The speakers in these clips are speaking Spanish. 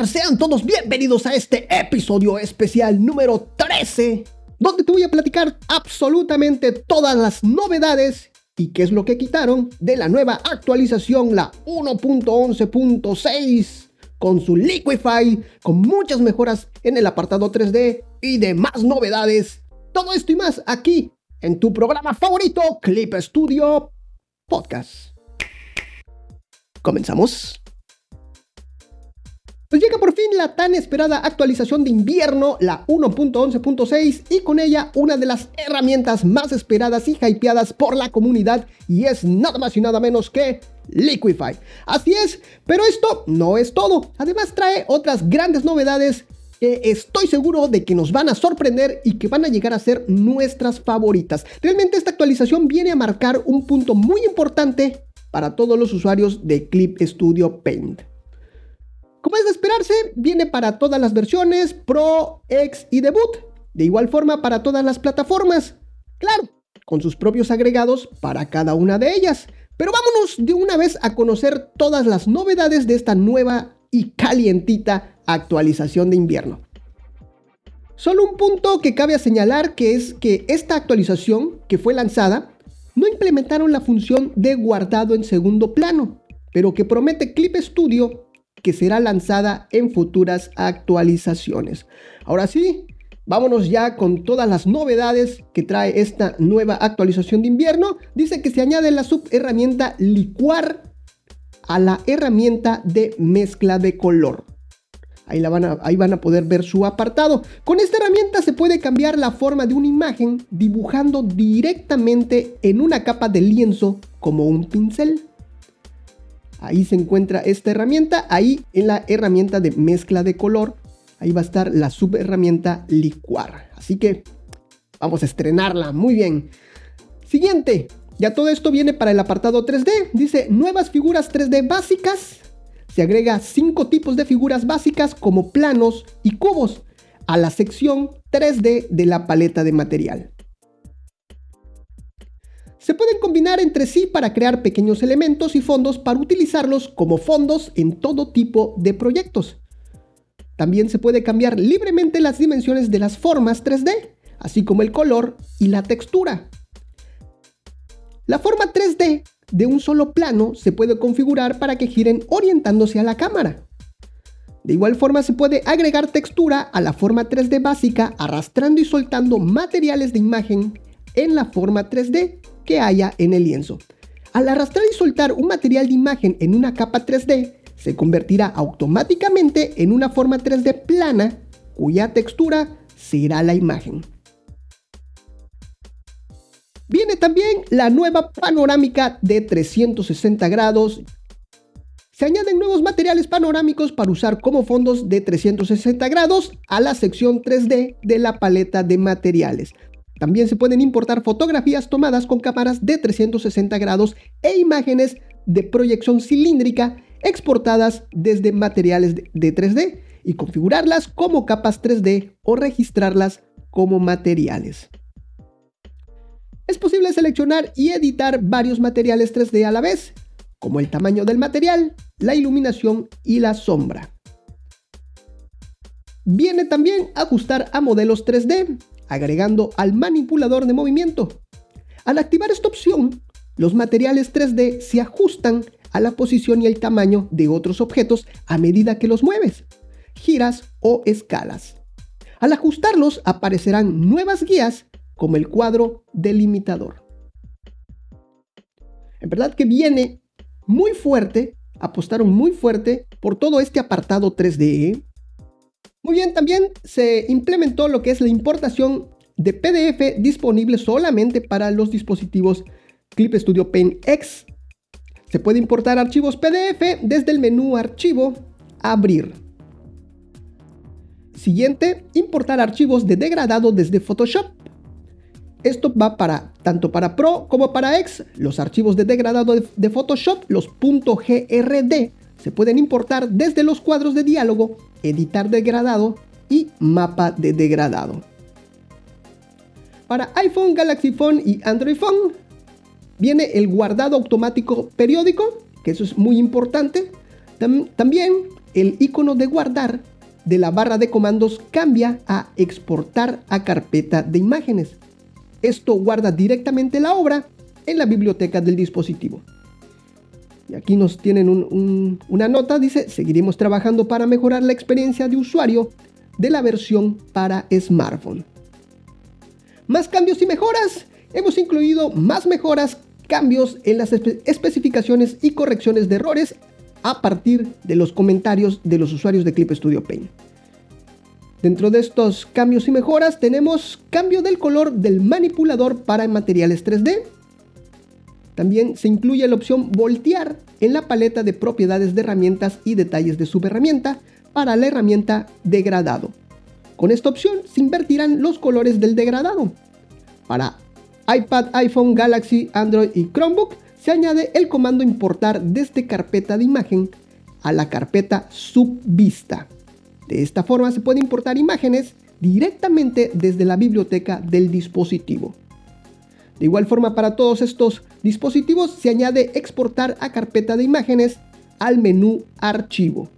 sean todos bienvenidos a este episodio especial número 13, donde te voy a platicar absolutamente todas las novedades y qué es lo que quitaron de la nueva actualización, la 1.11.6, con su Liquify, con muchas mejoras en el apartado 3D y demás novedades. Todo esto y más aquí en tu programa favorito, Clip Studio Podcast. Comenzamos. Pues llega por fin la tan esperada actualización de invierno, la 1.11.6, y con ella una de las herramientas más esperadas y hypeadas por la comunidad, y es nada más y nada menos que Liquify. Así es, pero esto no es todo. Además trae otras grandes novedades que estoy seguro de que nos van a sorprender y que van a llegar a ser nuestras favoritas. Realmente esta actualización viene a marcar un punto muy importante para todos los usuarios de Clip Studio Paint. Como es de esperarse, viene para todas las versiones, Pro, X y Debut. De igual forma para todas las plataformas. Claro, con sus propios agregados para cada una de ellas. Pero vámonos de una vez a conocer todas las novedades de esta nueva y calientita actualización de invierno. Solo un punto que cabe señalar que es que esta actualización que fue lanzada no implementaron la función de guardado en segundo plano, pero que promete Clip Studio que será lanzada en futuras actualizaciones. Ahora sí, vámonos ya con todas las novedades que trae esta nueva actualización de invierno. Dice que se añade la subherramienta licuar a la herramienta de mezcla de color. Ahí, la van a, ahí van a poder ver su apartado. Con esta herramienta se puede cambiar la forma de una imagen dibujando directamente en una capa de lienzo como un pincel. Ahí se encuentra esta herramienta. Ahí en la herramienta de mezcla de color. Ahí va a estar la subherramienta licuar. Así que vamos a estrenarla. Muy bien. Siguiente. Ya todo esto viene para el apartado 3D. Dice nuevas figuras 3D básicas. Se agrega cinco tipos de figuras básicas como planos y cubos a la sección 3D de la paleta de material se pueden combinar entre sí para crear pequeños elementos y fondos para utilizarlos como fondos en todo tipo de proyectos. También se puede cambiar libremente las dimensiones de las formas 3D, así como el color y la textura. La forma 3D de un solo plano se puede configurar para que giren orientándose a la cámara. De igual forma se puede agregar textura a la forma 3D básica arrastrando y soltando materiales de imagen en la forma 3D que haya en el lienzo. Al arrastrar y soltar un material de imagen en una capa 3D, se convertirá automáticamente en una forma 3D plana cuya textura será la imagen. Viene también la nueva panorámica de 360 grados. Se añaden nuevos materiales panorámicos para usar como fondos de 360 grados a la sección 3D de la paleta de materiales. También se pueden importar fotografías tomadas con cámaras de 360 grados e imágenes de proyección cilíndrica exportadas desde materiales de 3D y configurarlas como capas 3D o registrarlas como materiales. Es posible seleccionar y editar varios materiales 3D a la vez, como el tamaño del material, la iluminación y la sombra. Viene también ajustar a modelos 3D, agregando al manipulador de movimiento. Al activar esta opción, los materiales 3D se ajustan a la posición y el tamaño de otros objetos a medida que los mueves, giras o escalas. Al ajustarlos aparecerán nuevas guías como el cuadro delimitador. En verdad que viene muy fuerte, apostaron muy fuerte por todo este apartado 3D. Muy bien, también se implementó lo que es la importación de PDF disponible solamente para los dispositivos Clip Studio Paint X. Se puede importar archivos PDF desde el menú Archivo, Abrir. Siguiente, importar archivos de degradado desde Photoshop. Esto va para tanto para Pro como para X. Los archivos de degradado de Photoshop, los .grd, se pueden importar desde los cuadros de diálogo editar degradado y mapa de degradado. Para iPhone, Galaxy Phone y Android Phone viene el guardado automático periódico, que eso es muy importante. también el icono de guardar de la barra de comandos cambia a exportar a carpeta de imágenes. Esto guarda directamente la obra en la biblioteca del dispositivo. Y aquí nos tienen una nota, dice, seguiremos trabajando para mejorar la experiencia de usuario de la versión para smartphone. Más cambios y mejoras. Hemos incluido más mejoras, cambios en las especificaciones y correcciones de errores a partir de los comentarios de los usuarios de Clip Studio Paint. Dentro de estos cambios y mejoras tenemos cambio del color del manipulador para materiales 3D. También se incluye la opción voltear en la paleta de propiedades de herramientas y detalles de subherramienta para la herramienta degradado. Con esta opción se invertirán los colores del degradado. Para iPad, iPhone, Galaxy, Android y Chromebook se añade el comando importar desde carpeta de imagen a la carpeta subvista. De esta forma se puede importar imágenes directamente desde la biblioteca del dispositivo. De igual forma para todos estos dispositivos se añade exportar a carpeta de imágenes al menú archivo.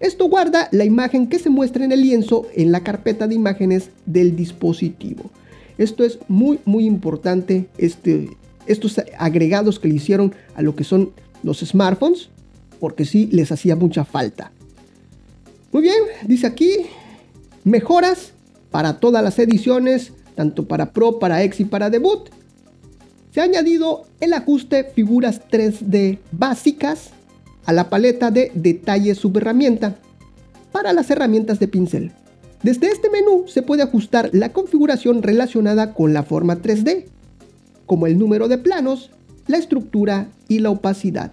Esto guarda la imagen que se muestra en el lienzo en la carpeta de imágenes del dispositivo. Esto es muy muy importante este, estos agregados que le hicieron a lo que son los smartphones, porque sí les hacía mucha falta. Muy bien, dice aquí, mejoras para todas las ediciones, tanto para Pro, para X y para Debut. Se ha añadido el ajuste figuras 3D básicas a la paleta de detalle subherramienta para las herramientas de pincel. Desde este menú se puede ajustar la configuración relacionada con la forma 3D, como el número de planos, la estructura y la opacidad.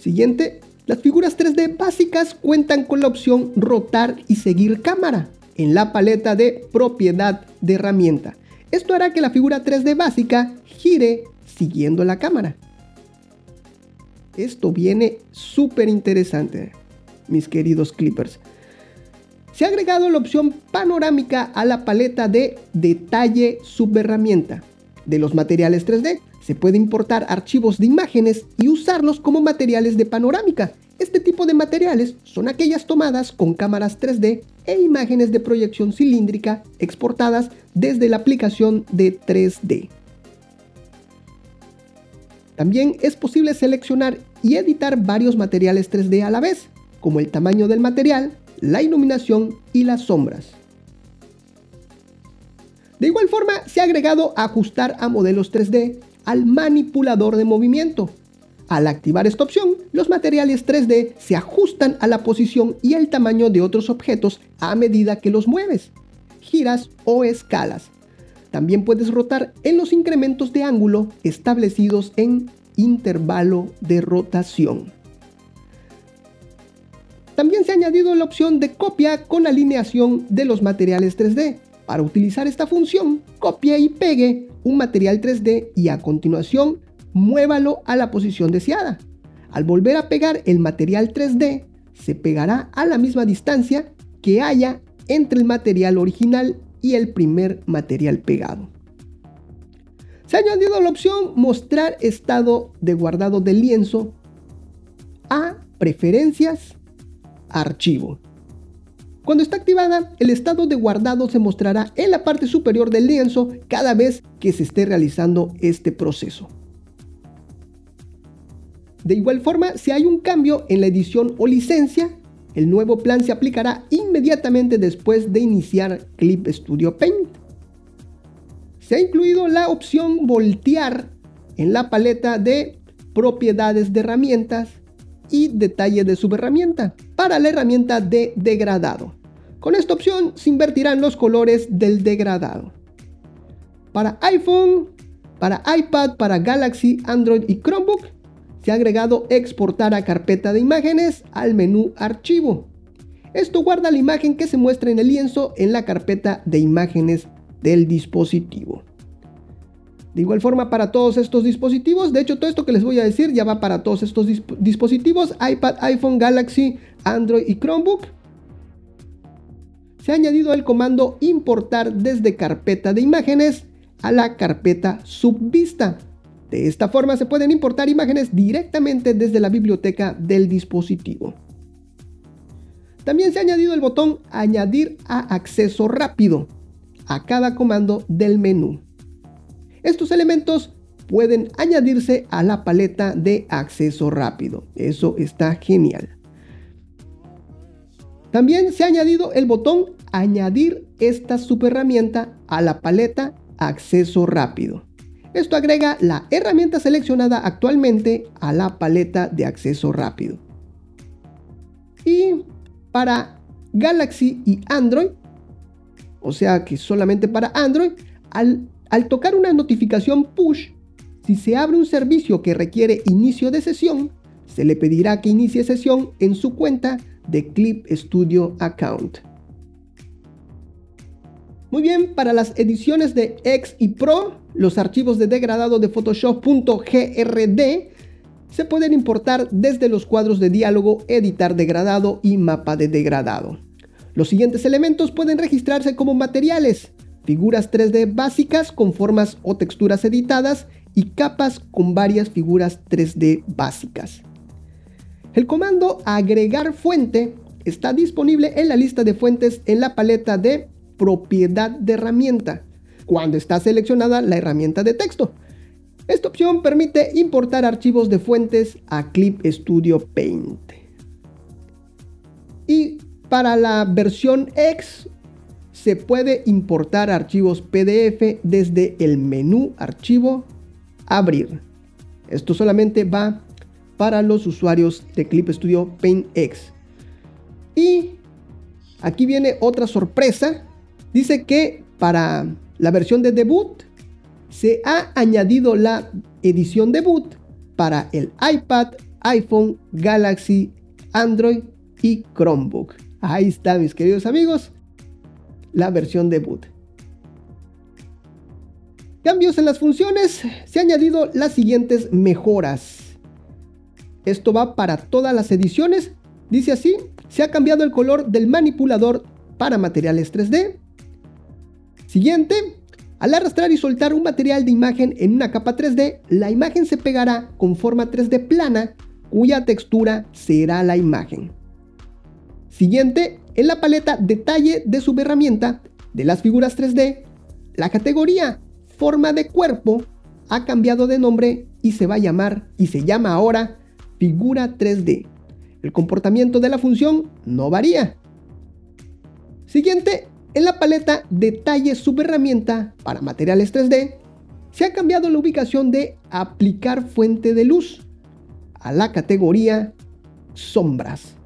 Siguiente, las figuras 3D básicas cuentan con la opción rotar y seguir cámara en la paleta de propiedad de herramienta. Esto hará que la figura 3D básica gire siguiendo la cámara. Esto viene súper interesante, mis queridos clippers se ha agregado la opción panorámica a la paleta de detalle subherramienta de los materiales 3D. Se puede importar archivos de imágenes y usarlos como materiales de panorámica. Este tipo de materiales son aquellas tomadas con cámaras 3D e imágenes de proyección cilíndrica exportadas desde la aplicación de 3D. También es posible seleccionar y editar varios materiales 3D a la vez, como el tamaño del material, la iluminación y las sombras. De igual forma, se ha agregado ajustar a modelos 3D al manipulador de movimiento. Al activar esta opción, los materiales 3D se ajustan a la posición y el tamaño de otros objetos a medida que los mueves, giras o escalas. También puedes rotar en los incrementos de ángulo establecidos en intervalo de rotación. También se ha añadido la opción de copia con alineación de los materiales 3D. Para utilizar esta función, copie y pegue un material 3D y a continuación muévalo a la posición deseada. Al volver a pegar el material 3D, se pegará a la misma distancia que haya entre el material original y el primer material pegado. Se ha añadido la opción mostrar estado de guardado del lienzo a preferencias archivo. Cuando está activada, el estado de guardado se mostrará en la parte superior del lienzo cada vez que se esté realizando este proceso. De igual forma, si hay un cambio en la edición o licencia, el nuevo plan se aplicará inmediatamente después de iniciar Clip Studio Paint. Se ha incluido la opción voltear en la paleta de propiedades de herramientas y detalle de subherramienta para la herramienta de degradado. Con esta opción se invertirán los colores del degradado. Para iPhone, para iPad, para Galaxy, Android y Chromebook se ha agregado exportar a carpeta de imágenes al menú archivo. Esto guarda la imagen que se muestra en el lienzo en la carpeta de imágenes del dispositivo. De igual forma para todos estos dispositivos, de hecho todo esto que les voy a decir ya va para todos estos dispositivos, iPad, iPhone, Galaxy, Android y Chromebook. Se ha añadido el comando importar desde carpeta de imágenes a la carpeta subvista De esta forma se pueden importar imágenes directamente desde la biblioteca del dispositivo. También se ha añadido el botón Añadir a acceso rápido a cada comando del menú. Estos elementos pueden añadirse a la paleta de acceso rápido. Eso está genial. También se ha añadido el botón Añadir esta subherramienta a la paleta Acceso rápido. Esto agrega la herramienta seleccionada actualmente a la paleta de acceso rápido. Y para Galaxy y Android, o sea que solamente para Android, al, al tocar una notificación push, si se abre un servicio que requiere inicio de sesión, se le pedirá que inicie sesión en su cuenta de Clip Studio Account. Muy bien, para las ediciones de X y Pro, los archivos de degradado de Photoshop.grd se pueden importar desde los cuadros de diálogo, editar degradado y mapa de degradado. Los siguientes elementos pueden registrarse como materiales, figuras 3D básicas con formas o texturas editadas y capas con varias figuras 3D básicas. El comando agregar fuente está disponible en la lista de fuentes en la paleta de propiedad de herramienta, cuando está seleccionada la herramienta de texto. Esta opción permite importar archivos de fuentes a Clip Studio Paint. Y para la versión X se puede importar archivos PDF desde el menú Archivo Abrir. Esto solamente va para los usuarios de Clip Studio Paint X. Y aquí viene otra sorpresa. Dice que para la versión de debut se ha añadido la edición debut para el iPad, iPhone, Galaxy, Android y Chromebook. Ahí está, mis queridos amigos, la versión debut. Cambios en las funciones. Se han añadido las siguientes mejoras. Esto va para todas las ediciones. Dice así, se ha cambiado el color del manipulador para materiales 3D. Siguiente, al arrastrar y soltar un material de imagen en una capa 3D, la imagen se pegará con forma 3D plana, cuya textura será la imagen. Siguiente, en la paleta Detalle de subherramienta de las figuras 3D, la categoría Forma de cuerpo ha cambiado de nombre y se va a llamar y se llama ahora Figura 3D. El comportamiento de la función no varía. Siguiente, en la paleta Detalle subherramienta para materiales 3D, se ha cambiado la ubicación de Aplicar fuente de luz a la categoría Sombras.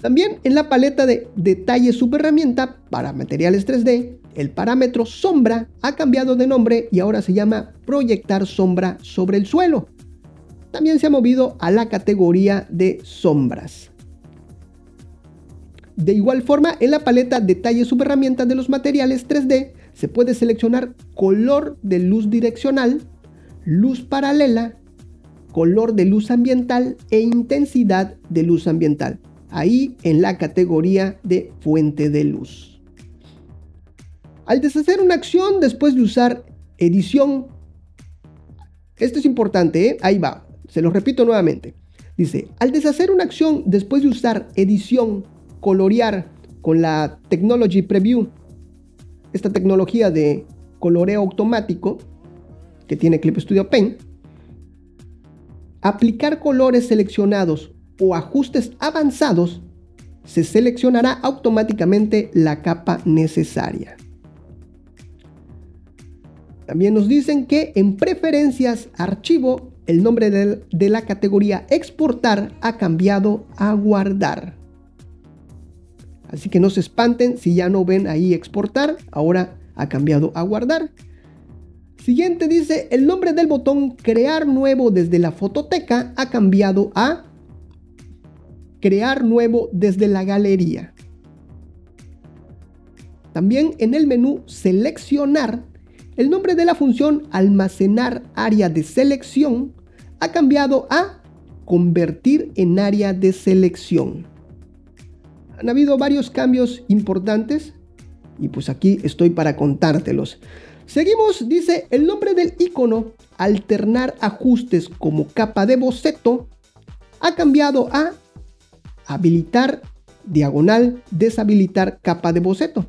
También en la paleta de Detalle subherramienta para materiales 3D, el parámetro sombra ha cambiado de nombre y ahora se llama proyectar sombra sobre el suelo. También se ha movido a la categoría de sombras. De igual forma, en la paleta Detalle subherramienta de los materiales 3D se puede seleccionar color de luz direccional, luz paralela, color de luz ambiental e intensidad de luz ambiental. Ahí en la categoría de fuente de luz. Al deshacer una acción después de usar edición, esto es importante, ¿eh? ahí va, se lo repito nuevamente. Dice, al deshacer una acción después de usar edición colorear con la Technology Preview, esta tecnología de coloreo automático que tiene Clip Studio Paint, aplicar colores seleccionados o ajustes avanzados, se seleccionará automáticamente la capa necesaria. También nos dicen que en preferencias archivo, el nombre de, la categoría exportar ha cambiado a guardar. Así que no se espanten si ya no ven ahí exportar, ahora ha cambiado a guardar. Siguiente dice, el nombre del botón crear nuevo desde la fototeca ha cambiado a crear nuevo desde la galería. También en el menú seleccionar, el nombre de la función almacenar área de selección ha cambiado a convertir en área de selección han habido varios cambios importantes y pues aquí estoy para contártelos. Seguimos, dice el nombre del icono, alternar ajustes como capa de boceto, ha cambiado a habilitar diagonal, deshabilitar capa de boceto.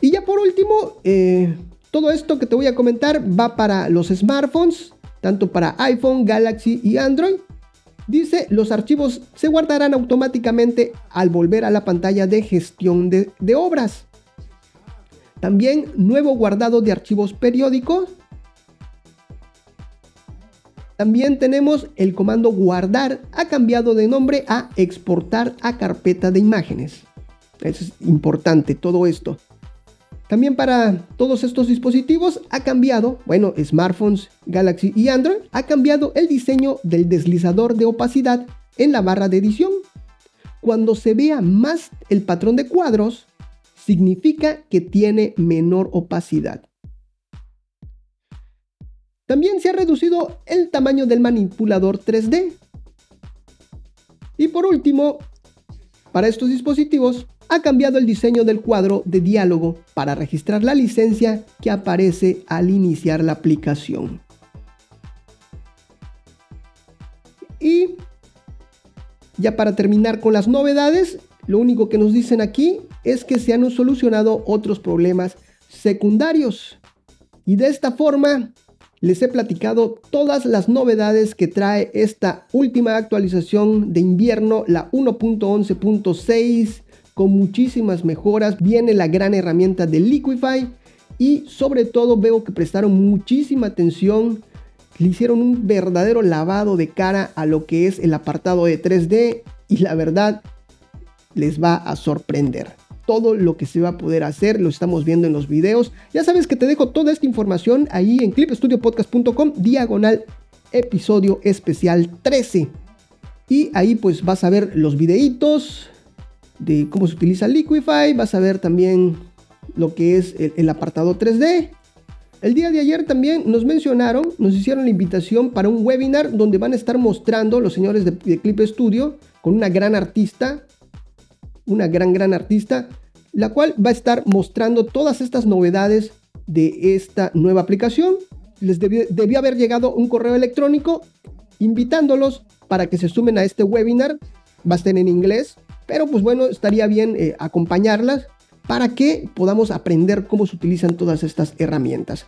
Y ya por último, eh, todo esto que te voy a comentar va para los smartphones, tanto para iPhone, Galaxy y Android. Dice, los archivos se guardarán automáticamente al volver a la pantalla de gestión de, de obras. También nuevo guardado de archivos periódicos. También tenemos el comando guardar, ha cambiado de nombre a exportar a carpeta de imágenes. Es importante todo esto. También para todos estos dispositivos ha cambiado, bueno, smartphones, Galaxy y Android, ha cambiado el diseño del deslizador de opacidad en la barra de edición. Cuando se vea más el patrón de cuadros, significa que tiene menor opacidad. También se ha reducido el tamaño del manipulador 3D. Y por último, para estos dispositivos, ha cambiado el diseño del cuadro de diálogo para registrar la licencia que aparece al iniciar la aplicación. Y ya para terminar con las novedades, lo único que nos dicen aquí es que se han solucionado otros problemas secundarios. Y de esta forma les he platicado todas las novedades que trae esta última actualización de invierno, la 1.11.6 con muchísimas mejoras. Viene la gran herramienta de Liquify y sobre todo veo que prestaron muchísima atención. Le hicieron un verdadero lavado de cara a lo que es el apartado de 3D y la verdad les va a sorprender. Todo lo que se va a poder hacer lo estamos viendo en los videos. Ya sabes que te dejo toda esta información ahí en clipstudiopodcast.com diagonal episodio especial 13. Y ahí pues vas a ver los videitos, de cómo se utiliza Liquify, vas a ver también lo que es el, apartado 3D. El día de ayer también nos mencionaron, nos hicieron la invitación para un webinar donde van a estar mostrando los señores de, Clip Studio con una gran artista, una gran, gran artista, la cual va a estar mostrando todas estas novedades de esta nueva aplicación. Les debió haber llegado un correo electrónico invitándolos para que se sumen a este webinar. Va a estar en inglés, pero pues bueno, estaría bien eh, acompañarlas para que podamos aprender cómo se utilizan todas estas herramientas.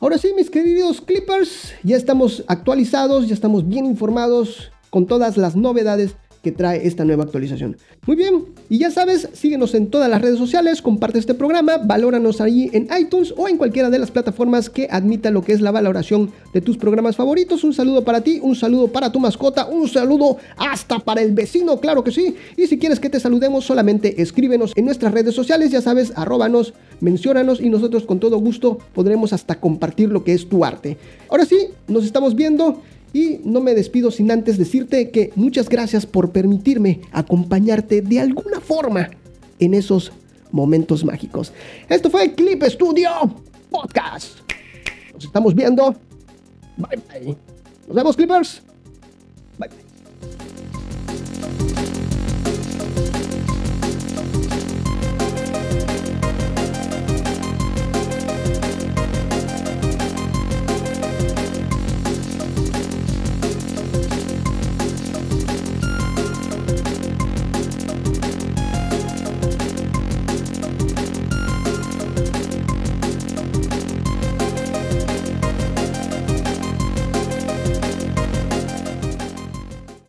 Ahora sí, mis queridos clippers, ya estamos actualizados, ya estamos bien informados con todas las novedades que trae esta nueva actualización. Muy bien, y ya sabes, síguenos en todas las redes sociales, comparte este programa, valóranos ahí en iTunes o en cualquiera de las plataformas que admita lo que es la valoración de tus programas favoritos. Un saludo para ti, un saludo para tu mascota, un saludo hasta para el vecino, claro que sí. Y si quieres que te saludemos, solamente escríbenos en nuestras redes sociales, ya sabes, arróbanos, menciónanos y nosotros con todo gusto podremos hasta compartir lo que es tu arte. Ahora sí, nos estamos viendo. Y no me despido sin antes decirte que muchas gracias por permitirme acompañarte de alguna forma en esos momentos mágicos. Esto fue Clip Studio Podcast. Nos estamos viendo. Bye bye. Nos vemos, Clippers. Bye bye.